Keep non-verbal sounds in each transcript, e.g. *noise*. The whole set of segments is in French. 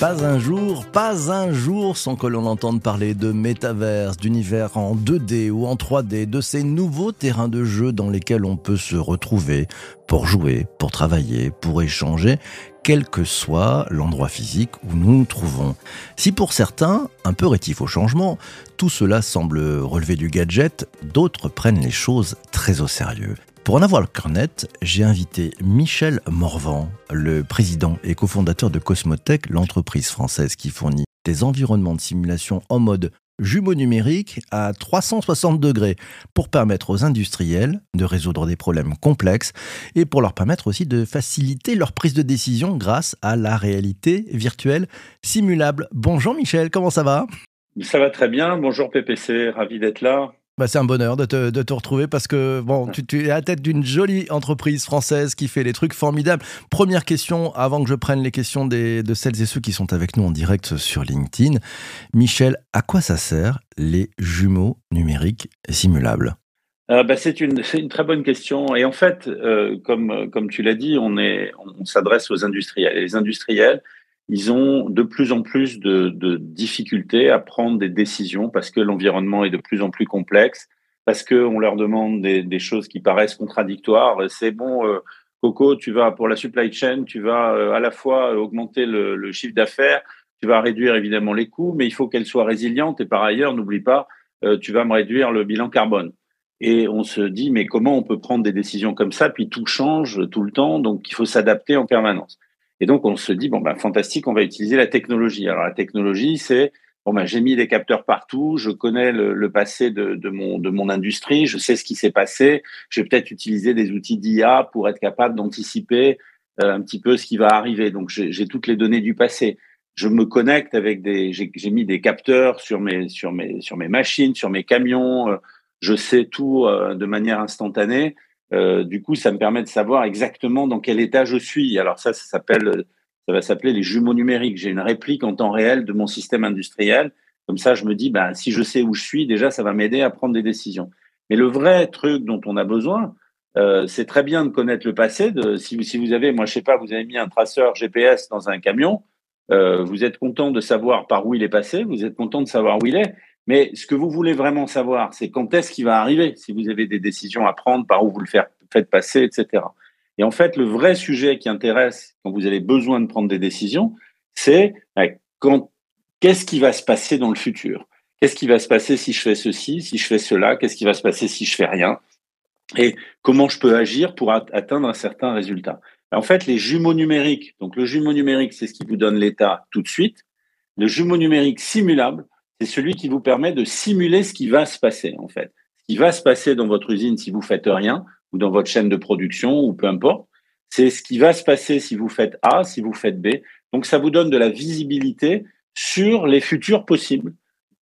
Pas un jour, pas un jour sans que l'on entende parler de métaverse, d'univers en 2D ou en 3D, de ces nouveaux terrains de jeu dans lesquels on peut se retrouver pour jouer, pour travailler, pour échanger, quel que soit l'endroit physique où nous nous trouvons. Si pour certains, un peu rétifs au changement, tout cela semble relever du gadget, d'autres prennent les choses très au sérieux. Pour en avoir le cœur net, j'ai invité Michel Morvan, le président et cofondateur de Cosmotech, l'entreprise française qui fournit des environnements de simulation en mode jumeau numérique à 360 degrés pour permettre aux industriels de résoudre des problèmes complexes et pour leur permettre aussi de faciliter leur prise de décision grâce à la réalité virtuelle simulable. Bonjour Michel, comment ça va? Ça va très bien, bonjour PPC, ravi d'être là. Bah, c'est un bonheur de te, de te, retrouver parce que bon, tu, tu es à la tête d'une jolie entreprise française qui fait des trucs formidables. Première question, avant que je prenne les questions des, de celles et ceux qui sont avec nous en direct sur LinkedIn. Michel, à quoi ça sert les jumeaux numériques simulables? Euh, bah, c'est une, une, très bonne question. Et en fait, euh, comme, comme tu l'as dit, on, est, on s'adresse aux industriels. Et les industriels, ils ont de plus en plus de, de, difficultés à prendre des décisions parce que l'environnement est de plus en plus complexe, parce qu'on leur demande des, des, choses qui paraissent contradictoires. C'est bon, euh, Coco, tu vas pour la supply chain, tu vas euh, à la fois augmenter le, le chiffre d'affaires, tu vas réduire évidemment les coûts, mais il faut qu'elle soit résiliente et par ailleurs, n'oublie pas, euh, tu vas me réduire le bilan carbone. Et on se dit, mais comment on peut prendre des décisions comme ça? Puis tout change tout le temps, donc il faut s'adapter en permanence. Et donc, on se dit, bon, ben, fantastique, on va utiliser la technologie. Alors, la technologie, c'est, bon, ben, j'ai mis des capteurs partout, je connais le, le passé de, de, mon, de mon industrie, je sais ce qui s'est passé, je vais peut-être utiliser des outils d'IA pour être capable d'anticiper euh, un petit peu ce qui va arriver. Donc, j'ai toutes les données du passé. Je me connecte avec des, j'ai mis des capteurs sur mes, sur mes, sur mes machines, sur mes camions. Euh, je sais tout euh, de manière instantanée. Euh, du coup, ça me permet de savoir exactement dans quel état je suis. Alors ça, ça s'appelle, ça va s'appeler les jumeaux numériques. J'ai une réplique en temps réel de mon système industriel. Comme ça, je me dis, ben, si je sais où je suis, déjà, ça va m'aider à prendre des décisions. Mais le vrai truc dont on a besoin, euh, c'est très bien de connaître le passé. Si, si vous avez, moi, je sais pas, vous avez mis un traceur GPS dans un camion, euh, vous êtes content de savoir par où il est passé, vous êtes content de savoir où il est. Mais ce que vous voulez vraiment savoir, c'est quand est-ce qu'il va arriver, si vous avez des décisions à prendre, par où vous le faites passer, etc. Et en fait, le vrai sujet qui intéresse quand vous avez besoin de prendre des décisions, c'est quand qu'est-ce qui va se passer dans le futur? Qu'est-ce qui va se passer si je fais ceci, si je fais cela? Qu'est-ce qui va se passer si je fais rien? Et comment je peux agir pour atteindre un certain résultat? En fait, les jumeaux numériques, donc le jumeau numérique, c'est ce qui vous donne l'état tout de suite. Le jumeau numérique simulable, c'est celui qui vous permet de simuler ce qui va se passer, en fait. Ce qui va se passer dans votre usine si vous faites rien, ou dans votre chaîne de production, ou peu importe. C'est ce qui va se passer si vous faites A, si vous faites B. Donc, ça vous donne de la visibilité sur les futurs possibles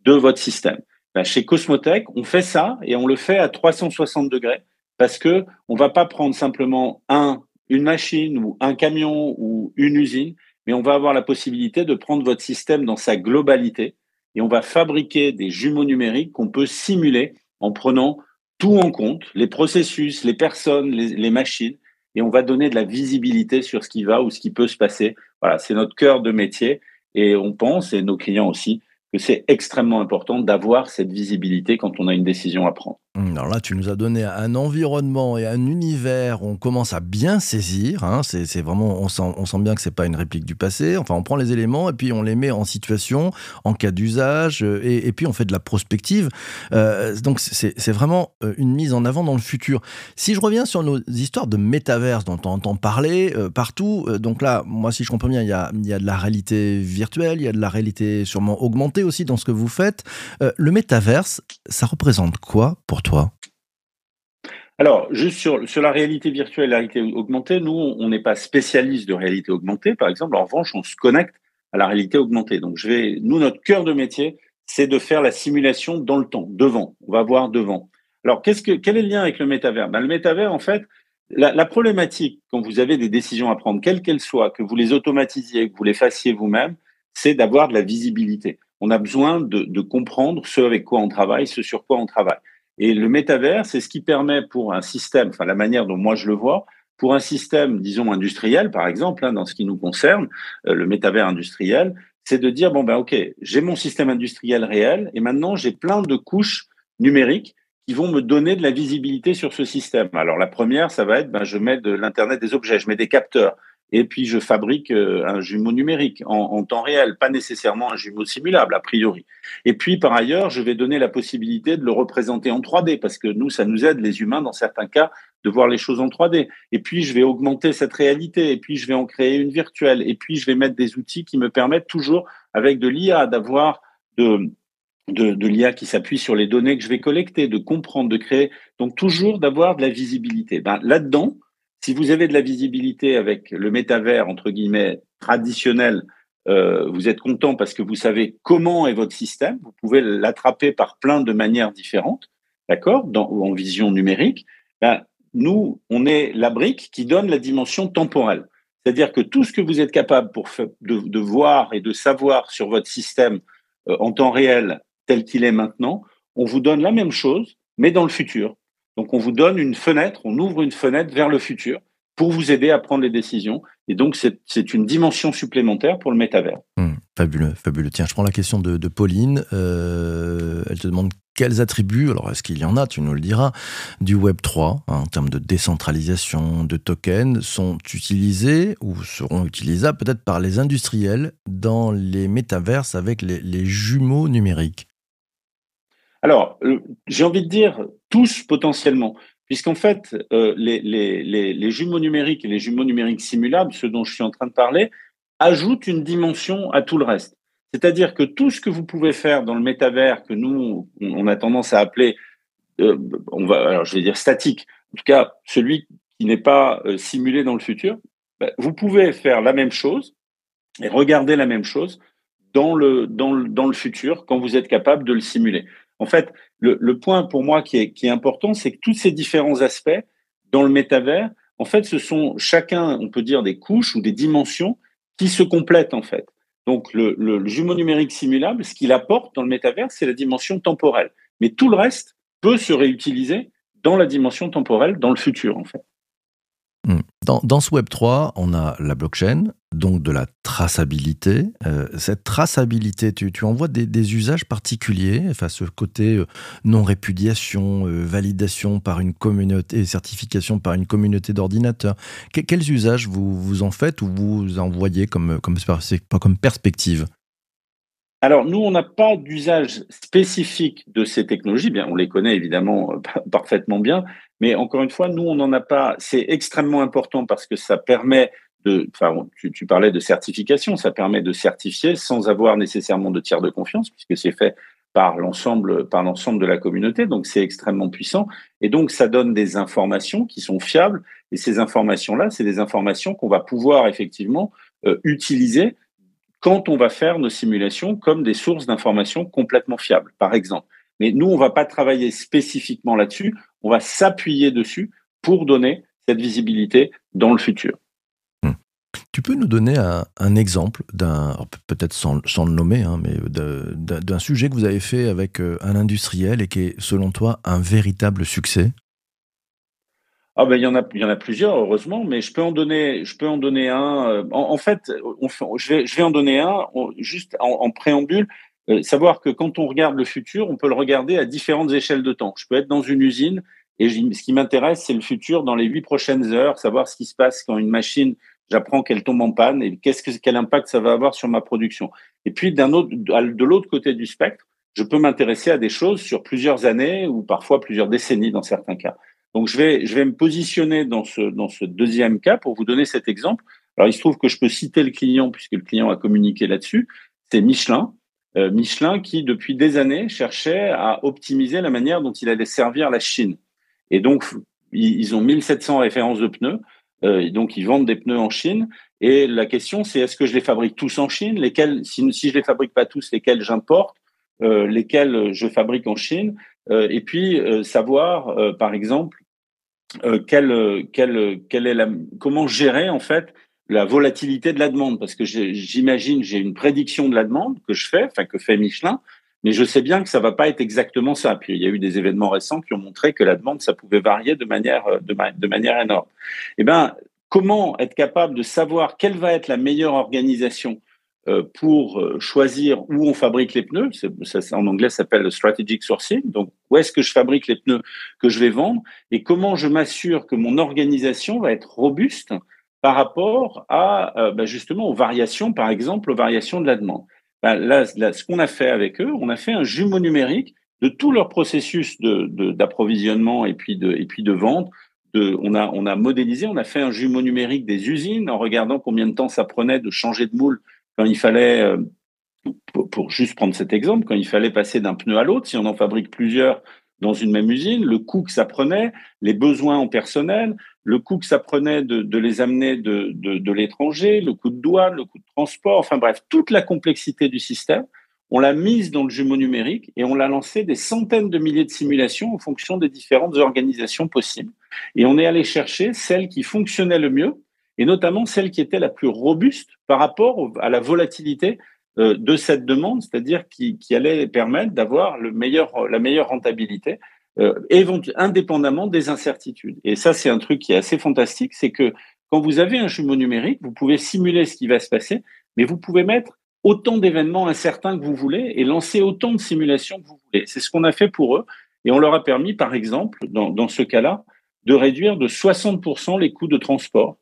de votre système. Chez Cosmotech, on fait ça et on le fait à 360 degrés parce que on va pas prendre simplement un, une machine ou un camion ou une usine, mais on va avoir la possibilité de prendre votre système dans sa globalité et on va fabriquer des jumeaux numériques qu'on peut simuler en prenant tout en compte, les processus, les personnes, les, machines, et on va donner de la visibilité sur ce qui va ou ce qui peut se passer. Voilà, c'est notre cœur de métier et on pense, et nos clients aussi, que c'est extrêmement important d'avoir cette visibilité quand on a une décision à prendre. Alors là, tu nous as donné un environnement et un univers on commence à bien saisir. Hein. c'est vraiment, on sent, on sent bien que c'est pas une réplique du passé. Enfin, on prend les éléments et puis on les met en situation, en cas d'usage, euh, et, puis on fait de la prospective. Euh, donc c'est vraiment euh, une mise en avant dans le futur. Si je reviens sur nos histoires de métaverse dont on entend parler partout, donc là, moi, si je comprends bien, il y a, il y a de la réalité virtuelle, il y a de la réalité sûrement augmentée aussi dans ce que vous faites. le métaverse, ça représente quoi pour alors, juste sur, sur la réalité virtuelle et la réalité augmentée, nous, on n'est pas spécialiste de réalité augmentée, par exemple. En revanche, on se connecte à la réalité augmentée. Donc, je vais, nous, notre cœur de métier, c'est de faire la simulation dans le temps, devant. On va voir devant. Alors, qu'est-ce que, quel est le lien avec le métavers? Ben, Le métavers, en fait, la, problématique, quand vous avez des décisions à prendre, quelles qu'elles soient, que vous les automatisiez, que vous les fassiez vous-même, c'est d'avoir de la visibilité. On a besoin de, comprendre ce avec quoi on travaille, ce sur quoi on travaille. Et le métavers, c'est ce qui permet pour un système, enfin la manière dont moi je le vois, pour un système, disons industriel par exemple, hein, dans ce qui nous concerne, euh, le métavers industriel, c'est de dire bon ben ok, j'ai mon système industriel réel et maintenant j'ai plein de couches numériques qui vont me donner de la visibilité sur ce système. Alors la première, ça va être, ben, je mets de l'internet des objets, je mets des capteurs, et puis je fabrique euh, un jumeau numérique en, temps réel, pas nécessairement un jumeau simulable a priori. Et puis par ailleurs, je vais donner la possibilité de le représenter en 3D parce que nous, ça nous aide les humains dans certains cas de voir les choses en 3D. Et puis je vais augmenter cette réalité, et puis je vais en créer une virtuelle, et puis je vais mettre des outils qui me permettent toujours avec de l'IA d'avoir de de, de l'IA qui s'appuie sur les données que je vais collecter, de comprendre, de créer. Donc toujours d'avoir de la visibilité. Ben, Là-dedans, si vous avez de la visibilité avec le métavers, entre guillemets, traditionnel, euh, vous êtes content parce que vous savez comment est votre système. Vous pouvez l'attraper par plein de manières différentes, d'accord, en vision numérique. Ben, nous, on est la brique qui donne la dimension temporelle. C'est-à-dire que tout ce que vous êtes capable de voir et de savoir sur votre système euh, en temps réel tel qu'il est maintenant, on vous donne la même chose, mais dans le futur. Donc, on vous donne une fenêtre, on ouvre une fenêtre vers le futur pour vous aider à prendre les décisions. Et donc, c'est une dimension supplémentaire pour le métavers. Mmh, fabuleux, fabuleux. Tiens, je prends la question de, Pauline. Euh, elle te demande quels attributs, alors est-ce qu'il y en a, tu nous le diras, du Web 3, hein, en termes de décentralisation, de tokens, sont utilisés ou seront utilisables peut-être par les industriels dans les métaverses avec les jumeaux numériques? Alors, euh, j'ai envie de dire tous potentiellement, puisqu'en fait, euh, les, jumeaux numériques et les jumeaux numériques simulables, ce dont je suis en train de parler, ajoutent une dimension à tout le reste. C'est-à-dire que tout ce que vous pouvez faire dans le métavers, que nous, on a tendance à appeler, euh, on va, alors je vais dire statique, en tout cas celui qui n'est pas simulé dans le futur, ben, vous pouvez faire la même chose et regarder la même chose dans le futur quand vous êtes capable de le simuler. En fait, le, point pour moi qui est, important, c'est que tous ces différents aspects dans le métavers, en fait, ce sont chacun, on peut dire, des couches ou des dimensions qui se complètent en fait. Donc le, le, le jumeau numérique simulable, ce qu'il apporte dans le métavers, c'est la dimension temporelle. Mais tout le reste peut se réutiliser dans la dimension temporelle, dans le futur en fait. Hmm. Dans, ce Web 3, on a la blockchain, donc de la traçabilité. Euh, cette traçabilité, tu, tu en vois des, usages particuliers, enfin ce côté euh, non-répudiation, euh, validation par une communauté, certification par une communauté d'ordinateurs. Que, quels usages vous, vous en faites ou vous en voyez comme, comme, comme perspective? Alors, nous, on n'a pas d'usage spécifique de ces technologies. Bien, on les connaît évidemment parfaitement bien, mais encore une fois, nous, on n'en a pas. C'est extrêmement important parce que ça permet de. Enfin, tu, tu, parlais de certification, ça permet de certifier sans avoir nécessairement de tiers de confiance, puisque c'est fait par l'ensemble par l'ensemble de la communauté. Donc, c'est extrêmement puissant. Et donc, ça donne des informations qui sont fiables. Et ces informations-là, c'est des informations qu'on va pouvoir effectivement euh, utiliser quand on va faire nos simulations comme des sources d'informations complètement fiables, par exemple. Mais nous, on va pas travailler spécifiquement là-dessus, on va s'appuyer dessus pour donner cette visibilité dans le futur. Hmm. Tu peux nous donner un, exemple d'un, peut-être sans, sans, le nommer, hein, mais d'un sujet que vous avez fait avec euh, un industriel et qui est, selon toi, un véritable succès? Ah ben il y en a il y en a plusieurs heureusement mais je peux en donner je peux en donner un euh, en, en fait on, je vais je vais en donner un juste en, en préambule. Euh, savoir que quand on regarde le futur on peut le regarder à différentes échelles de temps. Je peux être dans une usine et ce qui m'intéresse c'est le futur dans les huit prochaines heures savoir ce qui se passe quand une machine j'apprends qu'elle tombe en panne et qu'est-ce que quel impact ça va avoir sur ma production. Et puis d'un autre de l'autre côté du spectre je peux m'intéresser à des choses sur plusieurs années ou parfois plusieurs décennies dans certains cas donc, je vais, je vais me positionner dans ce, dans ce deuxième cas pour vous donner cet exemple. Alors, il se trouve que je peux citer le client puisque le client a communiqué là-dessus. C'est Michelin. Euh, Michelin qui, depuis des années, cherchait à optimiser la manière dont il allait servir la Chine. Et donc, ils ont 1700 références de pneus. Euh, donc, ils vendent des pneus en Chine. Et la question, c'est est-ce que je les fabrique tous en Chine? Lesquels, si, si je les fabrique pas tous, lesquels j'importe? Lesquels je fabrique en Chine, et puis savoir, par exemple, quelle, quelle, quelle est la, comment gérer en fait la volatilité de la demande, parce que j'imagine j'ai une prédiction de la demande que je fais, enfin que fait Michelin, mais je sais bien que ça va pas être exactement ça. Puis il y a eu des événements récents qui ont montré que la demande ça pouvait varier de manière de, manière énorme. Eh ben comment être capable de savoir quelle va être la meilleure organisation euh, pour euh, choisir où on fabrique les pneus. En anglais, ça s'appelle le strategic sourcing. Donc, où est-ce que je fabrique les pneus que je vais vendre et comment je m'assure que mon organisation va être robuste par rapport à euh, bah, justement aux variations, par exemple, aux variations de la demande. Bah, là, ce qu'on a fait avec eux, on a fait un jumeau numérique de tout leur processus d'approvisionnement et puis de et puis de vente. On a on a modélisé, on a fait un jumeau numérique des usines en regardant combien de temps ça prenait de changer de moule quand il fallait euh, pour, juste prendre cet exemple, quand il fallait passer d'un pneu à l'autre, si on en fabrique plusieurs dans une même usine, le coût que ça prenait, les besoins en personnel, le coût que ça prenait de, les amener de, de, l'étranger, le coût de douane, le coût de transport, enfin bref, toute la complexité du système, on l'a mise dans le jumeau numérique et on l'a lancé des centaines de milliers de simulations en fonction des différentes organisations possibles. Et on est allé chercher celle qui fonctionnait le mieux et notamment celle qui était la plus robuste par rapport à la volatilité euh, de cette demande, c'est-à-dire qui, qui allait permettre d'avoir le meilleur, la meilleure rentabilité euh, indépendamment des incertitudes. Et ça, c'est un truc qui est assez fantastique, c'est que quand vous avez un jumeau numérique, vous pouvez simuler ce qui va se passer, mais vous pouvez mettre autant d'événements incertains que vous voulez et lancer autant de simulations que vous voulez. C'est ce qu'on a fait pour eux et on leur a permis, par exemple, dans, dans ce cas-là, de réduire de 60% les coûts de transport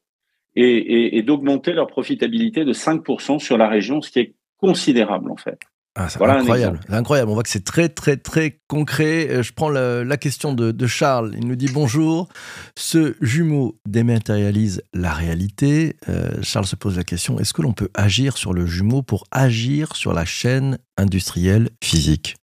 et, et, et d'augmenter leur profitabilité de 5% sur la région, ce qui est considérable en fait. Ah, c'est incroyable, incroyable. On voit que c'est très, très, très concret. Euh, je prends la, question de, Charles. Il nous dit bonjour. Ce jumeau dématérialise la réalité. Euh, Charles se pose la question est-ce que l'on peut agir sur le jumeau pour agir sur la chaîne industrielle physique?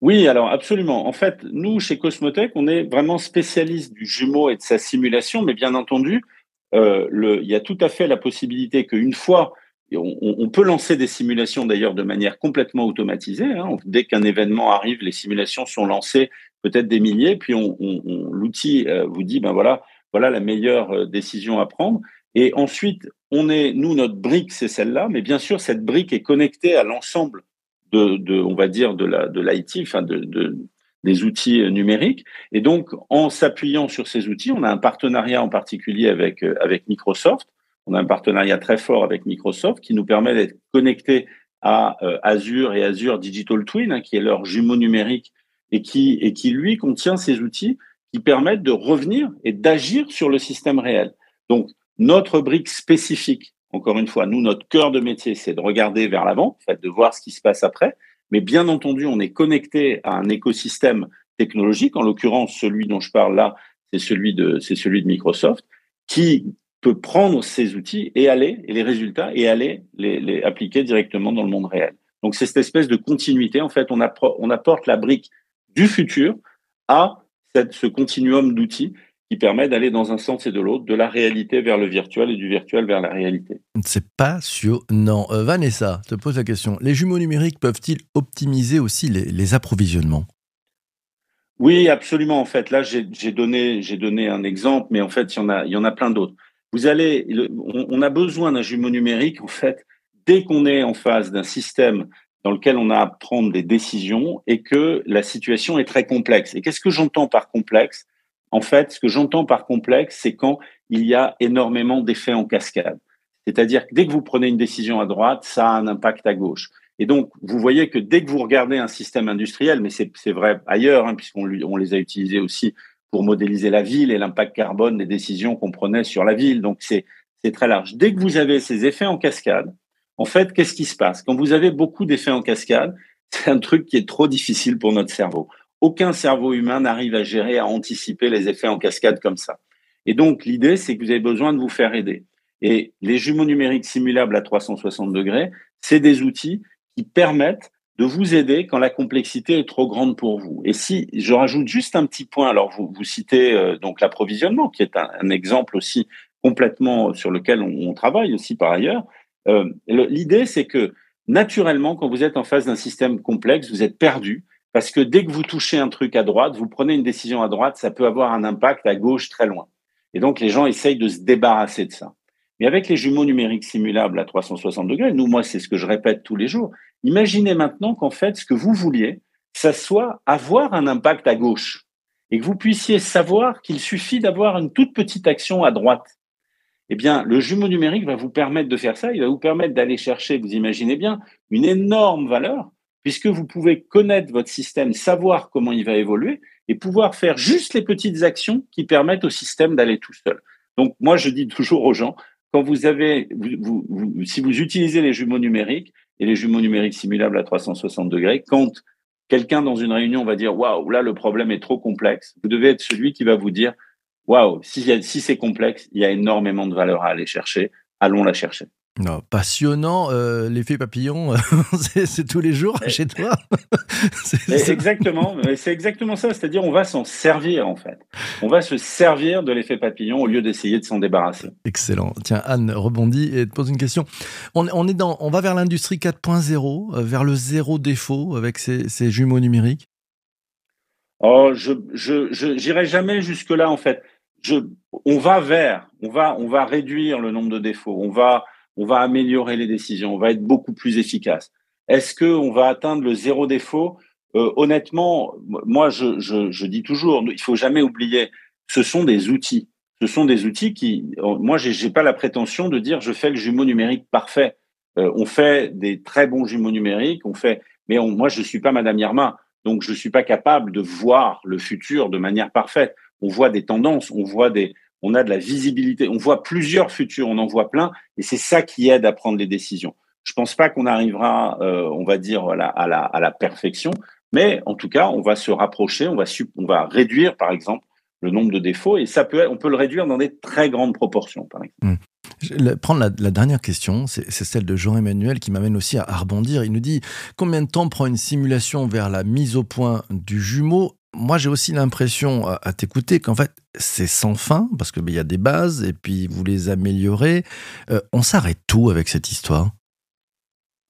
Oui, alors absolument. En fait, nous, chez Cosmotech, on est vraiment spécialiste du jumeau et de sa simulation, mais bien entendu, le, il y a tout à fait la possibilité qu'une fois on, peut lancer des simulations d'ailleurs de manière complètement automatisée. Hein. Dès qu'un événement arrive, les simulations sont lancées, peut-être des milliers, puis l'outil euh, vous dit ben voilà, voilà la meilleure euh, décision à prendre. Et ensuite, on est, nous, notre brique, c'est celle-là, mais bien sûr, cette brique est connectée à l'ensemble de, on va dire, de la, de l'IT, enfin de, des outils euh, numériques. Et donc, en s'appuyant sur ces outils, on a un partenariat en particulier avec avec Microsoft on a un partenariat très fort avec Microsoft qui nous permet d'être connectés à euh, Azure et Azure Digital Twin, hein, qui est leur jumeau numérique et qui, et qui, lui, contient ces outils qui permettent de revenir et d'agir sur le système réel. Donc, notre brique spécifique, encore une fois, nous, notre cœur de métier, c'est de regarder vers l'avant, de voir ce qui se passe après. Mais bien entendu, on est connecté à un écosystème technologique. En l'occurrence, celui dont je parle là, c'est celui de, c'est celui de Microsoft, qui peut prendre ces outils et aller, et les résultats, et aller les, appliquer directement dans le monde réel. Donc c'est cette espèce de continuité. En fait, on, apporte la brique du futur à ce continuum d'outils qui permet d'aller dans un sens et de l'autre, de la réalité vers le virtuel et du virtuel vers la réalité. C'est passionnant. Euh, Vanessa, te pose la question. Les jumeaux numériques peuvent-ils optimiser aussi les, les approvisionnements? Oui, absolument. En fait, là, j'ai donné, donné un exemple, mais en fait, il y en a, il y en a plein d'autres vous allez, on, a besoin d'un jumeau numérique, en fait, dès qu'on est en face d'un système dans lequel on a à prendre des décisions et que la situation est très complexe. Et qu'est-ce que j'entends par complexe? En fait, ce que j'entends par complexe, c'est quand il y a énormément d'effets en cascade. C'est-à-dire que dès que vous prenez une décision à droite, ça a un impact à gauche. Et donc, vous voyez que dès que vous regardez un système industriel, mais c'est vrai ailleurs, hein, puisqu'on on les a utilisés aussi pour modéliser la ville et l'impact carbone des décisions qu'on prenait sur la ville. Donc c'est très large. Dès que vous avez ces effets en cascade, en fait, qu'est-ce qui se passe? Quand vous avez beaucoup d'effets en cascade, *laughs* c'est un truc qui est trop difficile pour notre cerveau. Aucun cerveau humain n'arrive à gérer, à anticiper les effets en cascade comme ça. Et donc l'idée, c'est que vous avez besoin de vous faire aider. Et les jumeaux numériques simulables à 360 degrés, c'est des outils qui permettent de vous aider quand la complexité est trop grande pour vous. Et si je rajoute juste un petit point, alors vous, citez euh, donc l'approvisionnement, qui est un, exemple aussi complètement sur lequel on, travaille aussi par ailleurs. Euh, L'idée, c'est que naturellement, quand vous êtes en face d'un système complexe, vous êtes perdu parce que dès que vous touchez un truc à droite, vous prenez une décision à droite, ça peut avoir un impact à gauche très loin. Et donc, les gens essayent de se débarrasser de ça. Mais avec les jumeaux numériques simulables à 360 degrés, nous, moi, c'est ce que je répète tous les jours. Imaginez maintenant qu'en fait, ce que vous vouliez, ça soit avoir un impact à gauche et que vous puissiez savoir qu'il suffit d'avoir une toute petite action à droite. Eh bien, le jumeau numérique va vous permettre de faire ça. Il va vous permettre d'aller chercher, vous imaginez bien, une énorme valeur puisque vous pouvez connaître votre système, savoir comment il va évoluer et pouvoir faire juste les petites actions qui permettent au système d'aller tout seul. Donc, moi, je dis toujours aux gens, quand vous avez, si vous utilisez les jumeaux numériques et les jumeaux numériques simulables à 360 degrés, quand quelqu'un dans une réunion va dire waouh, là le problème est trop complexe, vous devez être celui qui va vous dire waouh, si, si c'est complexe, il y a énormément de valeur à aller chercher, allons la chercher. Non, passionnant, euh, l'effet papillon, *laughs* c'est tous les jours chez toi. *laughs* c'est exactement, c'est exactement ça. C'est-à-dire, on va s'en servir en fait. On va se servir de l'effet papillon au lieu d'essayer de s'en débarrasser. Excellent. Tiens, Anne rebondit et te pose une question. On, est dans, on va vers l'industrie 4.0, euh, vers le zéro défaut avec ces, ces jumeaux numériques? Oh, je, je, j'irai jamais jusque là en fait. Je, on va vers, on va, on va réduire le nombre de défauts. On va on va améliorer les décisions, on va être beaucoup plus efficace. Est-ce que on va atteindre le zéro défaut? Euh, Honnêtement, moi, je, je, dis toujours, il faut jamais oublier, ce sont des outils. Ce sont des outils qui, moi, j'ai pas la prétention de dire je fais le jumeau numérique parfait. Euh, on fait des très bons jumeaux numériques, on fait, mais moi, je suis pas Madame Irma, donc je suis pas capable de voir le futur de manière parfaite. On voit des tendances, on voit des, on a de la visibilité, on voit plusieurs futurs, on en voit plein, et c'est ça qui aide à prendre les décisions. Je pense pas qu'on arrivera, euh, on va dire, à la, à, la, perfection, mais en tout cas, on va se rapprocher, on va, on va réduire, par exemple, le nombre de défauts, et ça peut, on peut le réduire dans des très grandes proportions, par exemple. Mmh. Je vais prendre la, dernière question, c'est celle de Jean-Emmanuel qui m'amène aussi à, à, rebondir. Il nous dit combien de temps prend une simulation vers la mise au point du jumeau moi, j'ai aussi l'impression, à, t'écouter, qu'en fait, c'est sans fin, parce qu'il ben, y a des bases, et puis vous les améliorez. Euh, on s'arrête tout avec cette histoire?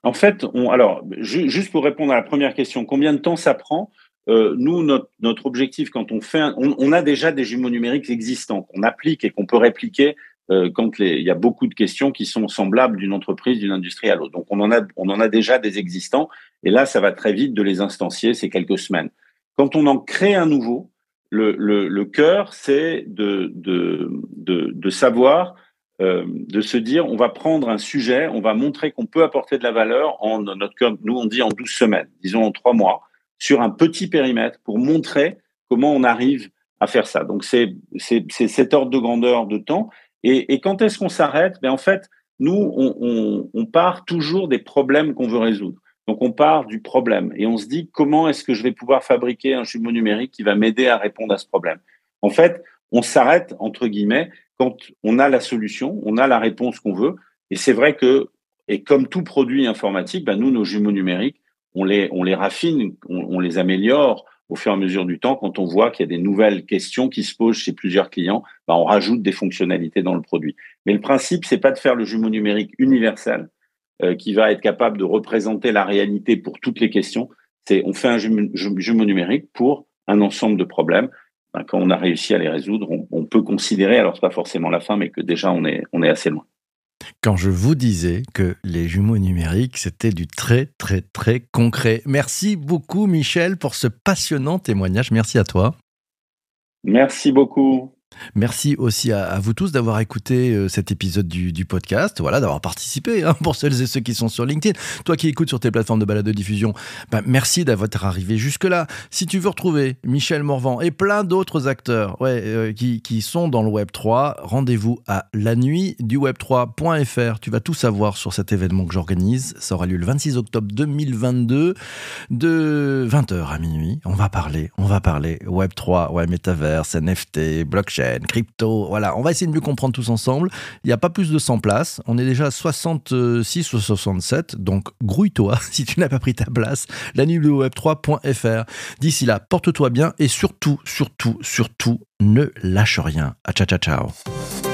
En fait, alors, juste pour répondre à la première question, combien de temps ça prend? Euh, Nous, notre, objectif, quand on fait, on, a déjà des jumeaux numériques existants qu'on applique et qu'on peut répliquer euh, quand il y a beaucoup de questions qui sont semblables d'une entreprise, d'une industrie à l'autre. Donc, on en, a, on en a déjà des existants, et là, ça va très vite de les instancier, c'est quelques semaines. Quand on en crée un nouveau, le, cœur, c'est de, savoir, euh, de se dire, on va prendre un sujet, on va montrer qu'on peut apporter de la valeur en notre nous on dit en 12 semaines, disons en 3 mois, sur un petit périmètre pour montrer comment on arrive à faire ça. Donc c'est cet ordre de grandeur de temps. Et, quand est-ce qu'on s'arrête? Ben En fait, nous, on, on part toujours des problèmes qu'on veut résoudre. Donc on part du problème et on se dit comment est-ce que je vais pouvoir fabriquer un jumeau numérique qui va m'aider à répondre à ce problème? En fait, on s'arrête entre guillemets quand on a la solution, on a la réponse qu'on veut. Et c'est vrai que, et comme tout produit informatique, ben nous, nos jumeaux numériques, on les, raffine, on, les améliore au fur et à mesure du temps. Quand on voit qu'il y a des nouvelles questions qui se posent chez plusieurs clients, ben on rajoute des fonctionnalités dans le produit. Mais le principe, c'est pas de faire le jumeau numérique universel qui va être capable de représenter la réalité pour toutes les questions. C'est on fait un jumeau, numérique pour un ensemble de problèmes. Ben, quand on a réussi à les résoudre, on, on peut considérer, alors c'est pas forcément la fin, mais que déjà on est, on est assez loin. Quand je vous disais que les jumeaux numériques, c'était du très très très concret. Merci beaucoup Michel pour ce passionnant témoignage. Merci à toi. Merci beaucoup. Merci aussi à, vous tous d'avoir écouté euh, cet épisode du, podcast, voilà, d'avoir participé hein, pour celles et ceux qui sont sur LinkedIn. Toi qui écoutes sur tes plateformes de balade de diffusion, ben, merci d'avoir arrivé jusque-là. Si tu veux retrouver Michel Morvan et plein d'autres acteurs ouais, euh, qui, qui, sont dans le Web 3, rendez-vous à la nuit du web3.fr. Tu vas tout savoir sur cet événement que j'organise. Ça aura lieu le 26 octobre 2022 de 20h à minuit. On va parler, on va parler Web 3, ouais, métaverse, NFT, blockchain crypto. Voilà, on va essayer de mieux comprendre tous ensemble. Il n'y a pas plus de 100 places. On est déjà à 66 ou 67. Donc, grouille-toi *laughs* si tu n'as pas pris ta place. La web3.fr. D'ici là, porte-toi bien et surtout, surtout, surtout, ne lâche rien. À ciao, ciao, ciao.